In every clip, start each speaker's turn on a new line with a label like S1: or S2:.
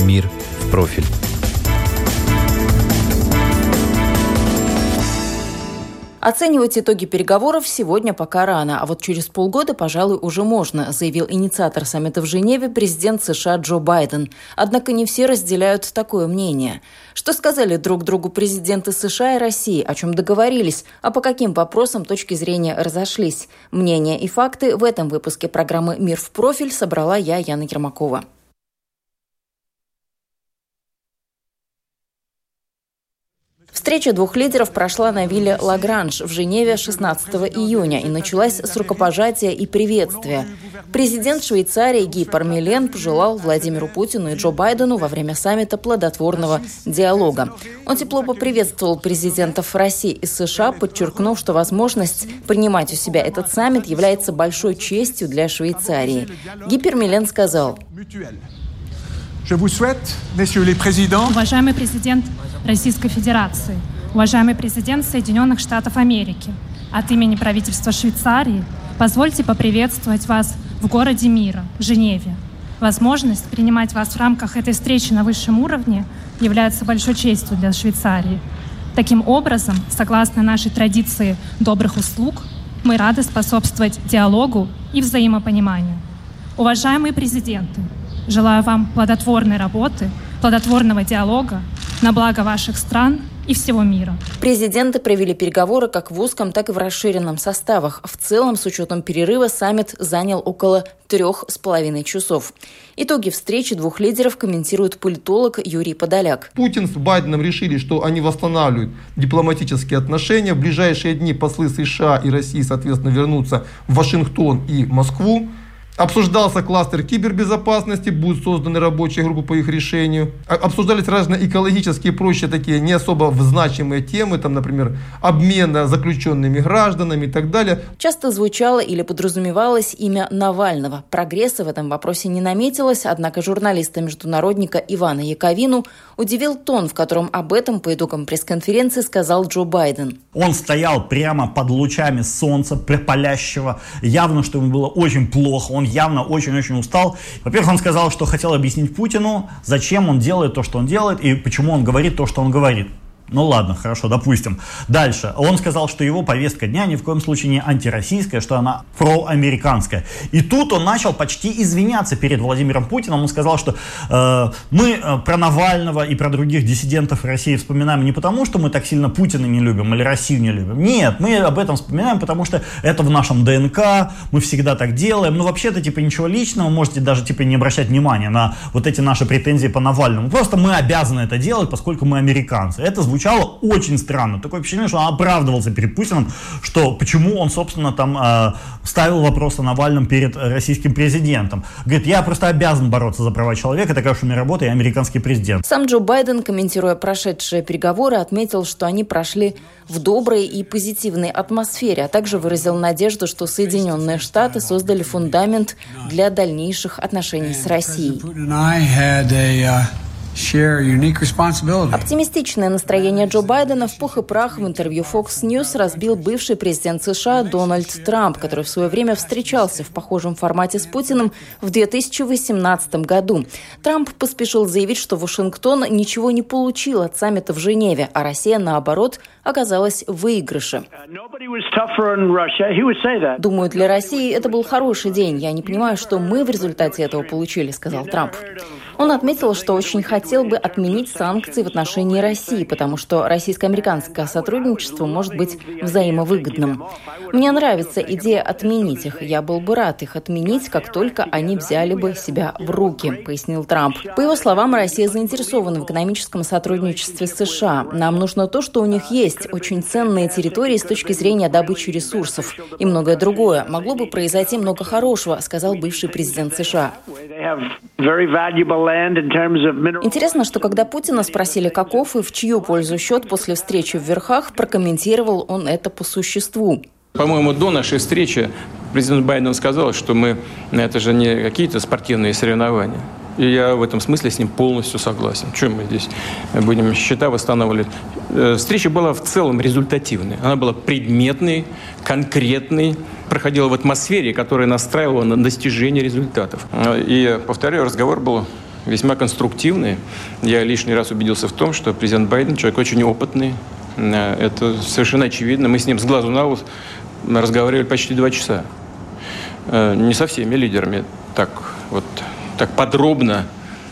S1: «Мир в профиль».
S2: Оценивать итоги переговоров сегодня пока рано, а вот через полгода, пожалуй, уже можно, заявил инициатор саммита в Женеве президент США Джо Байден. Однако не все разделяют такое мнение. Что сказали друг другу президенты США и России, о чем договорились, а по каким вопросам точки зрения разошлись? Мнения и факты в этом выпуске программы «Мир в профиль» собрала я, Яна Ермакова. Встреча двух лидеров прошла на вилле Лагранж в Женеве 16 июня и началась с рукопожатия и приветствия. Президент Швейцарии Ги Пармелен пожелал Владимиру Путину и Джо Байдену во время саммита плодотворного диалога. Он тепло поприветствовал президентов России и США, подчеркнув, что возможность принимать у себя этот саммит является большой честью для Швейцарии. Ги Пармелен сказал,
S3: Уважаемый президент Российской Федерации, уважаемый президент Соединенных Штатов Америки, от имени правительства Швейцарии позвольте поприветствовать вас в городе мира, Женеве. Возможность принимать вас в рамках этой встречи на высшем уровне является большой честью для Швейцарии. Таким образом, согласно нашей традиции добрых услуг, мы рады способствовать диалогу и взаимопониманию. Уважаемые президенты, желаю вам плодотворной работы, плодотворного диалога на благо ваших стран и всего мира.
S2: Президенты провели переговоры как в узком, так и в расширенном составах. В целом, с учетом перерыва, саммит занял около трех с половиной часов. Итоги встречи двух лидеров комментирует политолог Юрий Подоляк.
S4: Путин с Байденом решили, что они восстанавливают дипломатические отношения. В ближайшие дни послы США и России, соответственно, вернутся в Вашингтон и Москву. Обсуждался кластер кибербезопасности, будут созданы рабочие группы по их решению. Обсуждались разные экологические и прочие такие не особо значимые темы, там, например, обмена заключенными гражданами и так далее.
S2: Часто звучало или подразумевалось имя Навального. Прогресса в этом вопросе не наметилось, однако журналиста-международника Ивана Яковину удивил тон, в котором об этом по итогам пресс-конференции сказал Джо Байден.
S5: Он стоял прямо под лучами солнца, палящего. Явно, что ему было очень плохо. Он он явно очень-очень устал. Во-первых, он сказал, что хотел объяснить Путину, зачем он делает то, что он делает, и почему он говорит то, что он говорит. Ну ладно, хорошо, допустим. Дальше. Он сказал, что его повестка дня ни в коем случае не антироссийская, что она проамериканская. И тут он начал почти извиняться перед Владимиром Путиным. Он сказал, что э, мы э, про Навального и про других диссидентов России вспоминаем не потому, что мы так сильно Путина не любим или Россию не любим. Нет, мы об этом вспоминаем, потому что это в нашем ДНК, мы всегда так делаем. Ну вообще-то типа ничего личного, можете даже типа не обращать внимания на вот эти наши претензии по Навальному. Просто мы обязаны это делать, поскольку мы американцы. Это звучит звучало очень странно. Такое впечатление, что он оправдывался перед Путиным, что почему он, собственно, там э, ставил вопрос о Навальном перед российским президентом. Говорит, я просто обязан бороться за права человека, такая уж у меня работа, я американский президент.
S2: Сам Джо Байден, комментируя прошедшие переговоры, отметил, что они прошли в доброй и позитивной атмосфере, а также выразил надежду, что Соединенные Штаты создали фундамент для дальнейших отношений с Россией. Оптимистичное настроение Джо Байдена в пух и прах в интервью Fox News разбил бывший президент США Дональд Трамп, который в свое время встречался в похожем формате с Путиным в 2018 году. Трамп поспешил заявить, что Вашингтон ничего не получил от саммита в Женеве, а Россия, наоборот, оказалась в выигрыше. Думаю, для России это был хороший день. Я не понимаю, что мы в результате этого получили, сказал Трамп. Он отметил, что очень хотел бы отменить санкции в отношении России, потому что российско-американское сотрудничество может быть взаимовыгодным. Мне нравится идея отменить их. Я был бы рад их отменить, как только они взяли бы себя в руки, пояснил Трамп. По его словам, Россия заинтересована в экономическом сотрудничестве с США. Нам нужно то, что у них есть, очень ценные территории с точки зрения добычи ресурсов и многое другое. Могло бы произойти много хорошего, сказал бывший президент США. Интересно, что когда Путина спросили, каков и в чью пользу счет после встречи в Верхах, прокомментировал он это по существу.
S6: По-моему, до нашей встречи президент Байден сказал, что мы это же не какие-то спортивные соревнования. И я в этом смысле с ним полностью согласен. Чем мы здесь будем счета восстанавливать? Э, встреча была в целом результативной. Она была предметной, конкретной, проходила в атмосфере, которая настраивала на достижение результатов. Э, и, повторяю, разговор был весьма конструктивный. Я лишний раз убедился в том, что президент Байден человек очень опытный. Э, это совершенно очевидно. Мы с ним с глазу на глаз разговаривали почти два часа. Не со всеми лидерами так вот так подробно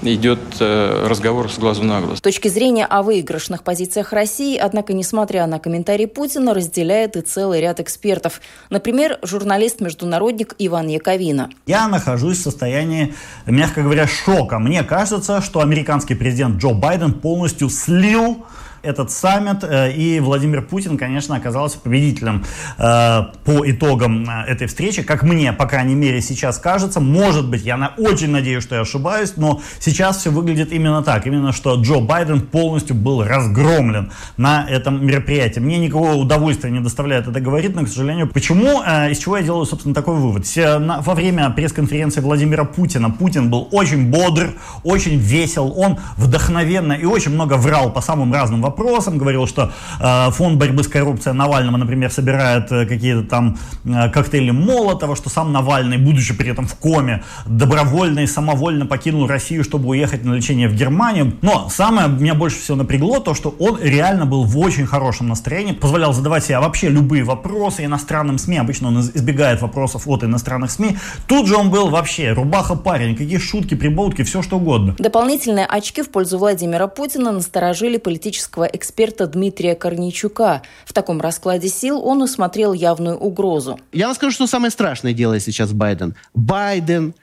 S6: идет э, разговор с глазу на глаз.
S2: С точки зрения о выигрышных позициях России, однако, несмотря на комментарии Путина, разделяет и целый ряд экспертов. Например, журналист-международник Иван Яковина.
S5: Я нахожусь в состоянии, мягко говоря, шока. Мне кажется, что американский президент Джо Байден полностью слил этот саммит, э, и Владимир Путин, конечно, оказался победителем э, по итогам э, этой встречи, как мне, по крайней мере, сейчас кажется. Может быть, я очень надеюсь, что я ошибаюсь, но сейчас все выглядит именно так, именно что Джо Байден полностью был разгромлен на этом мероприятии. Мне никакого удовольствия не доставляет это говорить, но, к сожалению, почему, из чего я делаю, собственно, такой вывод. Во время пресс-конференции Владимира Путина Путин был очень бодр, очень весел, он вдохновенно и очень много врал по самым разным вопросам, вопросам, говорил, что э, фонд борьбы с коррупцией Навального, например, собирает э, какие-то там э, коктейли Молотова, что сам Навальный, будучи при этом в коме, добровольно и самовольно покинул Россию, чтобы уехать на лечение в Германию. Но самое меня больше всего напрягло то, что он реально был в очень хорошем настроении, позволял задавать себе вообще любые вопросы иностранным СМИ. Обычно он избегает вопросов от иностранных СМИ. Тут же он был вообще рубаха парень, какие шутки, прибаутки, все что угодно.
S2: Дополнительные очки в пользу Владимира Путина насторожили политического политического эксперта Дмитрия Корнейчука. В таком раскладе сил он усмотрел явную угрозу.
S7: Я вам скажу, что самое страшное делает сейчас Байден. Байден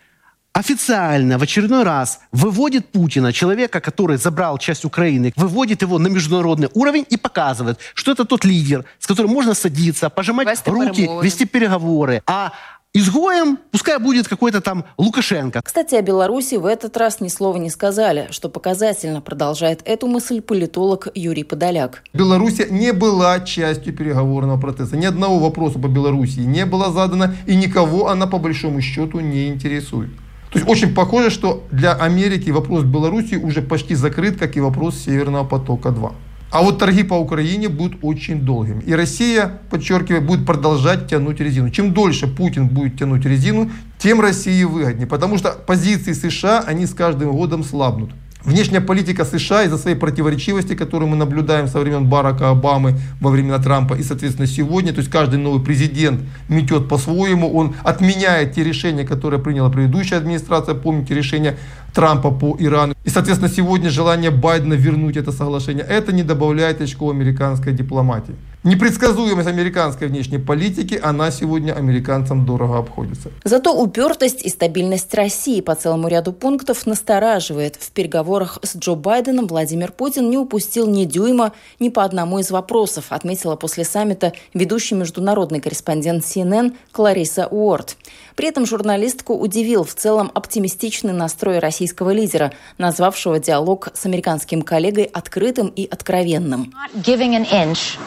S7: официально в очередной раз выводит Путина, человека, который забрал часть Украины, выводит его на международный уровень и показывает, что это тот лидер, с которым можно садиться, пожимать вести руки, перемовины. вести переговоры. А изгоем, пускай будет какой-то там Лукашенко.
S2: Кстати, о Беларуси в этот раз ни слова не сказали, что показательно продолжает эту мысль политолог Юрий Подоляк.
S4: Беларусь не была частью переговорного процесса. Ни одного вопроса по Белоруссии не было задано, и никого она по большому счету не интересует. То есть очень похоже, что для Америки вопрос Беларуси уже почти закрыт, как и вопрос Северного потока-2. А вот торги по Украине будут очень долгими. И Россия, подчеркиваю, будет продолжать тянуть резину. Чем дольше Путин будет тянуть резину, тем России выгоднее. Потому что позиции США, они с каждым годом слабнут. Внешняя политика США из-за своей противоречивости, которую мы наблюдаем со времен Барака Обамы во времена Трампа и, соответственно, сегодня, то есть каждый новый президент метет по-своему, он отменяет те решения, которые приняла предыдущая администрация, помните решение Трампа по Ирану. И, соответственно, сегодня желание Байдена вернуть это соглашение, это не добавляет очков американской дипломатии. Непредсказуемость американской внешней политики, она сегодня американцам дорого обходится.
S2: Зато упертость и стабильность России по целому ряду пунктов настораживает. В переговорах с Джо Байденом Владимир Путин не упустил ни дюйма ни по одному из вопросов, отметила после саммита ведущий международный корреспондент CNN Клариса Уорд. При этом журналистку удивил в целом оптимистичный настрой российского лидера, назвавшего диалог с американским коллегой открытым и откровенным.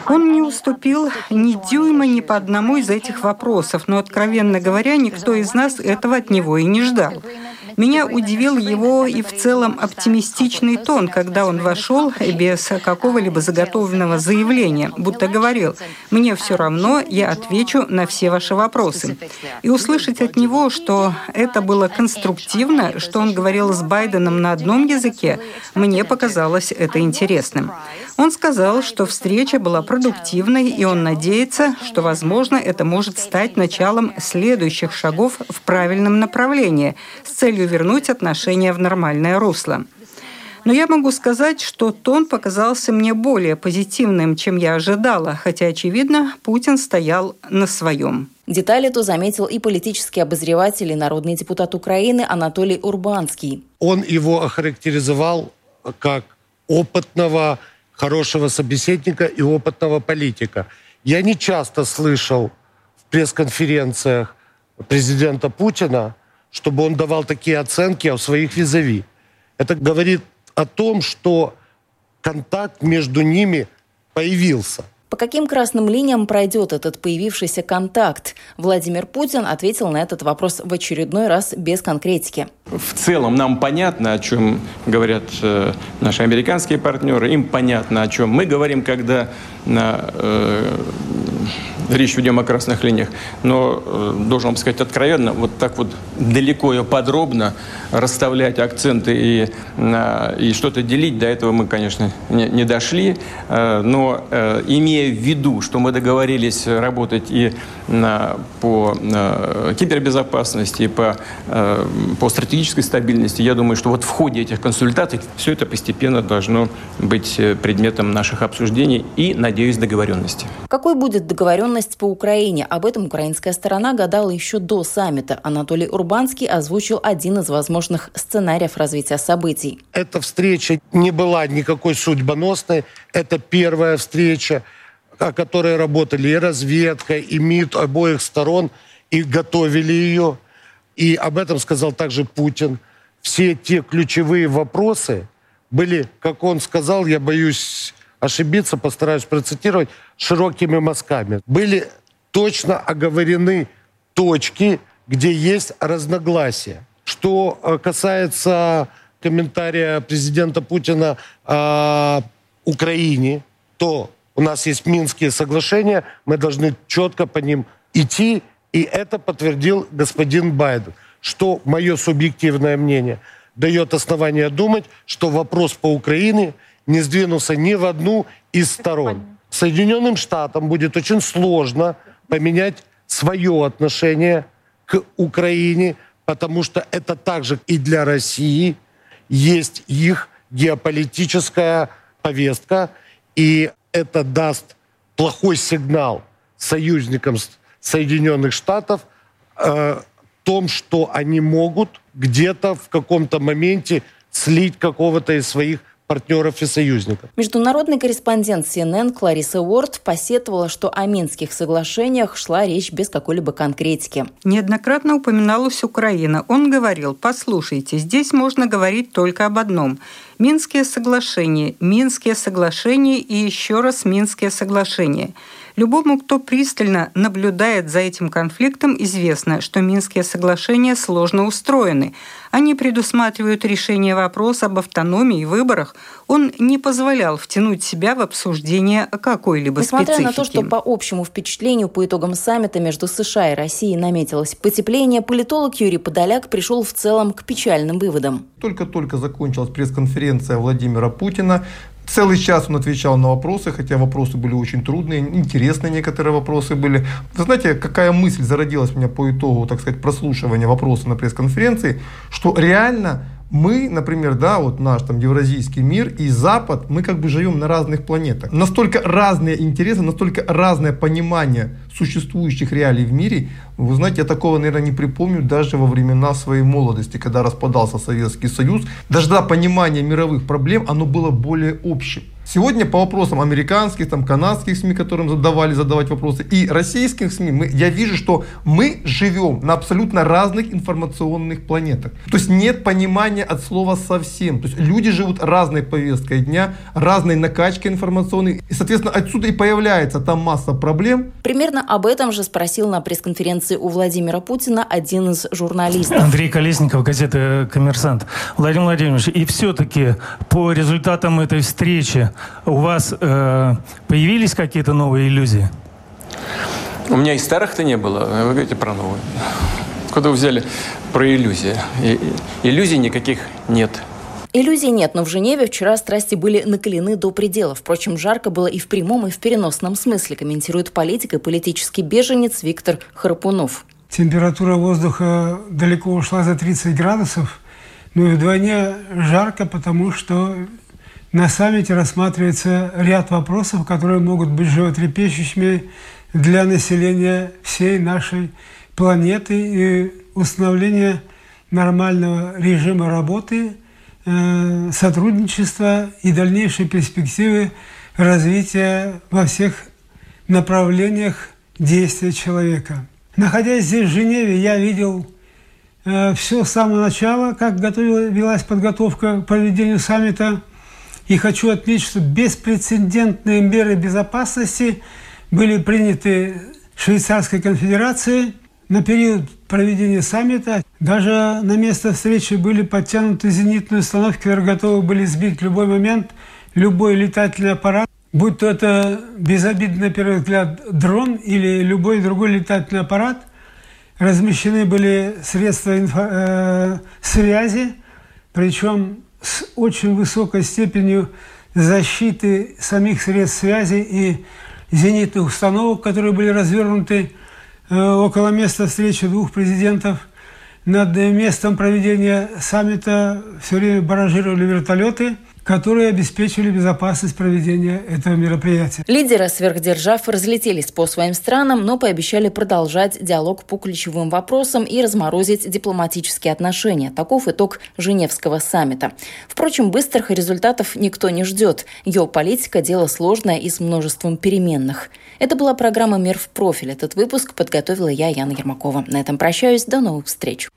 S8: Он не уступил ни дюйма ни по одному из этих вопросов, но, откровенно говоря, никто из нас этого от него и не ждал. Меня удивил его и в целом оптимистичный тон, когда он вошел без какого-либо заготовленного заявления, будто говорил, «Мне все равно, я отвечу на все ваши вопросы». И услышать от него, что это было конструктивно, что он говорил с Байденом на одном языке, мне показалось это интересным. Он сказал, что встреча была продуктивной, и он надеется, что, возможно, это может стать началом следующих шагов в правильном направлении с целью вернуть отношения в нормальное русло. Но я могу сказать, что тон показался мне более позитивным, чем я ожидала, хотя, очевидно, Путин стоял на своем.
S2: Детали то заметил и политический обозреватель и народный депутат Украины Анатолий Урбанский.
S9: Он его охарактеризовал как опытного хорошего собеседника и опытного политика. Я не часто слышал в пресс-конференциях президента Путина, чтобы он давал такие оценки о своих визави. Это говорит о том, что контакт между ними появился.
S2: По каким красным линиям пройдет этот появившийся контакт? Владимир Путин ответил на этот вопрос в очередной раз без конкретики.
S6: В целом нам понятно, о чем говорят э, наши американские партнеры, им понятно, о чем мы говорим, когда на э, речь ведем о красных линиях, но э, должен вам сказать откровенно, вот так вот далеко и подробно расставлять акценты и, и что-то делить, до этого мы, конечно, не, дошли, э, но э, имея в виду, что мы договорились работать и на, по э, кибербезопасности, и по, по стратегической стабильности, я думаю, что вот в ходе этих консультаций все это постепенно должно быть предметом наших обсуждений и, надеюсь, договоренности.
S2: Какой будет договоренность по Украине? Об этом украинская сторона гадала еще до саммита. Анатолий Урбанский озвучил один из возможных сценариев развития событий.
S9: Эта встреча не была никакой судьбоносной. Это первая встреча о которой работали и разведка, и МИД обоих сторон, и готовили ее. И об этом сказал также Путин. Все те ключевые вопросы были, как он сказал, я боюсь ошибиться, постараюсь процитировать, широкими мазками. Были точно оговорены точки, где есть разногласия. Что э, касается комментария президента Путина о Украине, то у нас есть Минские соглашения, мы должны четко по ним идти, и это подтвердил господин Байден, что мое субъективное мнение дает основание думать, что вопрос по Украине не сдвинулся ни в одну из сторон. Соединенным Штатам будет очень сложно поменять свое отношение к Украине, потому что это также и для России есть их геополитическая повестка, и это даст плохой сигнал союзникам Соединенных Штатов э, том, что они могут где-то в каком-то моменте слить какого-то из своих партнеров и союзников.
S2: Международный корреспондент CNN Клариса Уорд посетовала, что о Минских соглашениях шла речь без какой-либо конкретики.
S8: Неоднократно упоминалась Украина. Он говорил, послушайте, здесь можно говорить только об одном. Минские соглашения, Минские соглашения и еще раз Минские соглашения – Любому, кто пристально наблюдает за этим конфликтом, известно, что Минские соглашения сложно устроены. Они предусматривают решение вопроса об автономии и выборах. Он не позволял втянуть себя в обсуждение какой-либо
S2: Несмотря
S8: специфике.
S2: на то, что по общему впечатлению по итогам саммита между США и Россией наметилось потепление, политолог Юрий Подоляк пришел в целом к печальным выводам.
S4: Только-только закончилась пресс-конференция Владимира Путина. Целый час он отвечал на вопросы, хотя вопросы были очень трудные, интересные некоторые вопросы были. Вы знаете, какая мысль зародилась у меня по итогу, так сказать, прослушивания вопроса на пресс-конференции, что реально мы, например, да, вот наш там евразийский мир и Запад, мы как бы живем на разных планетах. Настолько разные интересы, настолько разное понимание существующих реалий в мире. Вы знаете, я такого, наверное, не припомню даже во времена своей молодости, когда распадался Советский Союз. Даже да, понимание мировых проблем, оно было более общим. Сегодня по вопросам американских, там, канадских СМИ, которым задавали задавать вопросы, и российских СМИ, мы, я вижу, что мы живем на абсолютно разных информационных планетах. То есть нет понимания от слова совсем. То есть люди живут разной повесткой дня, разной накачкой информационной. И, соответственно, отсюда и появляется там масса проблем.
S2: Примерно об этом же спросил на пресс-конференции у Владимира Путина один из журналистов.
S10: Андрей Колесников, газета «Коммерсант». Владимир Владимирович, и все-таки по результатам этой встречи у вас э, появились какие-то новые иллюзии?
S6: У меня и старых-то не было. Вы говорите про новые. Куда вы взяли про иллюзии? И, иллюзий никаких нет.
S2: Иллюзий нет, но в Женеве вчера страсти были накалены до предела. Впрочем, жарко было и в прямом, и в переносном смысле, комментирует политик и политический беженец Виктор Харпунов.
S11: Температура воздуха далеко ушла за 30 градусов, но и вдвойне жарко, потому что на саммите рассматривается ряд вопросов, которые могут быть животрепещущими для населения всей нашей планеты и установление нормального режима работы, э, сотрудничества и дальнейшей перспективы развития во всех направлениях действия человека. Находясь здесь, в Женеве, я видел э, все с самого начала, как готовила, велась подготовка к проведению саммита. И хочу отметить, что беспрецедентные меры безопасности были приняты Швейцарской конфедерацией на период проведения саммита. Даже на место встречи были подтянуты зенитные установки, которые готовы были сбить в любой момент любой летательный аппарат, будь то это безобидный, на первый взгляд, дрон или любой другой летательный аппарат. Размещены были средства инфо- э, связи, причем с очень высокой степенью защиты самих средств связи и зенитных установок, которые были развернуты э, около места встречи двух президентов. Над местом проведения саммита все время баражировали вертолеты – которые обеспечили безопасность проведения этого мероприятия.
S2: Лидеры сверхдержав разлетелись по своим странам, но пообещали продолжать диалог по ключевым вопросам и разморозить дипломатические отношения. Таков итог Женевского саммита. Впрочем, быстрых результатов никто не ждет. Геополитика – дело сложное и с множеством переменных. Это была программа «Мир в профиль». Этот выпуск подготовила я, Яна Ермакова. На этом прощаюсь. До новых встреч.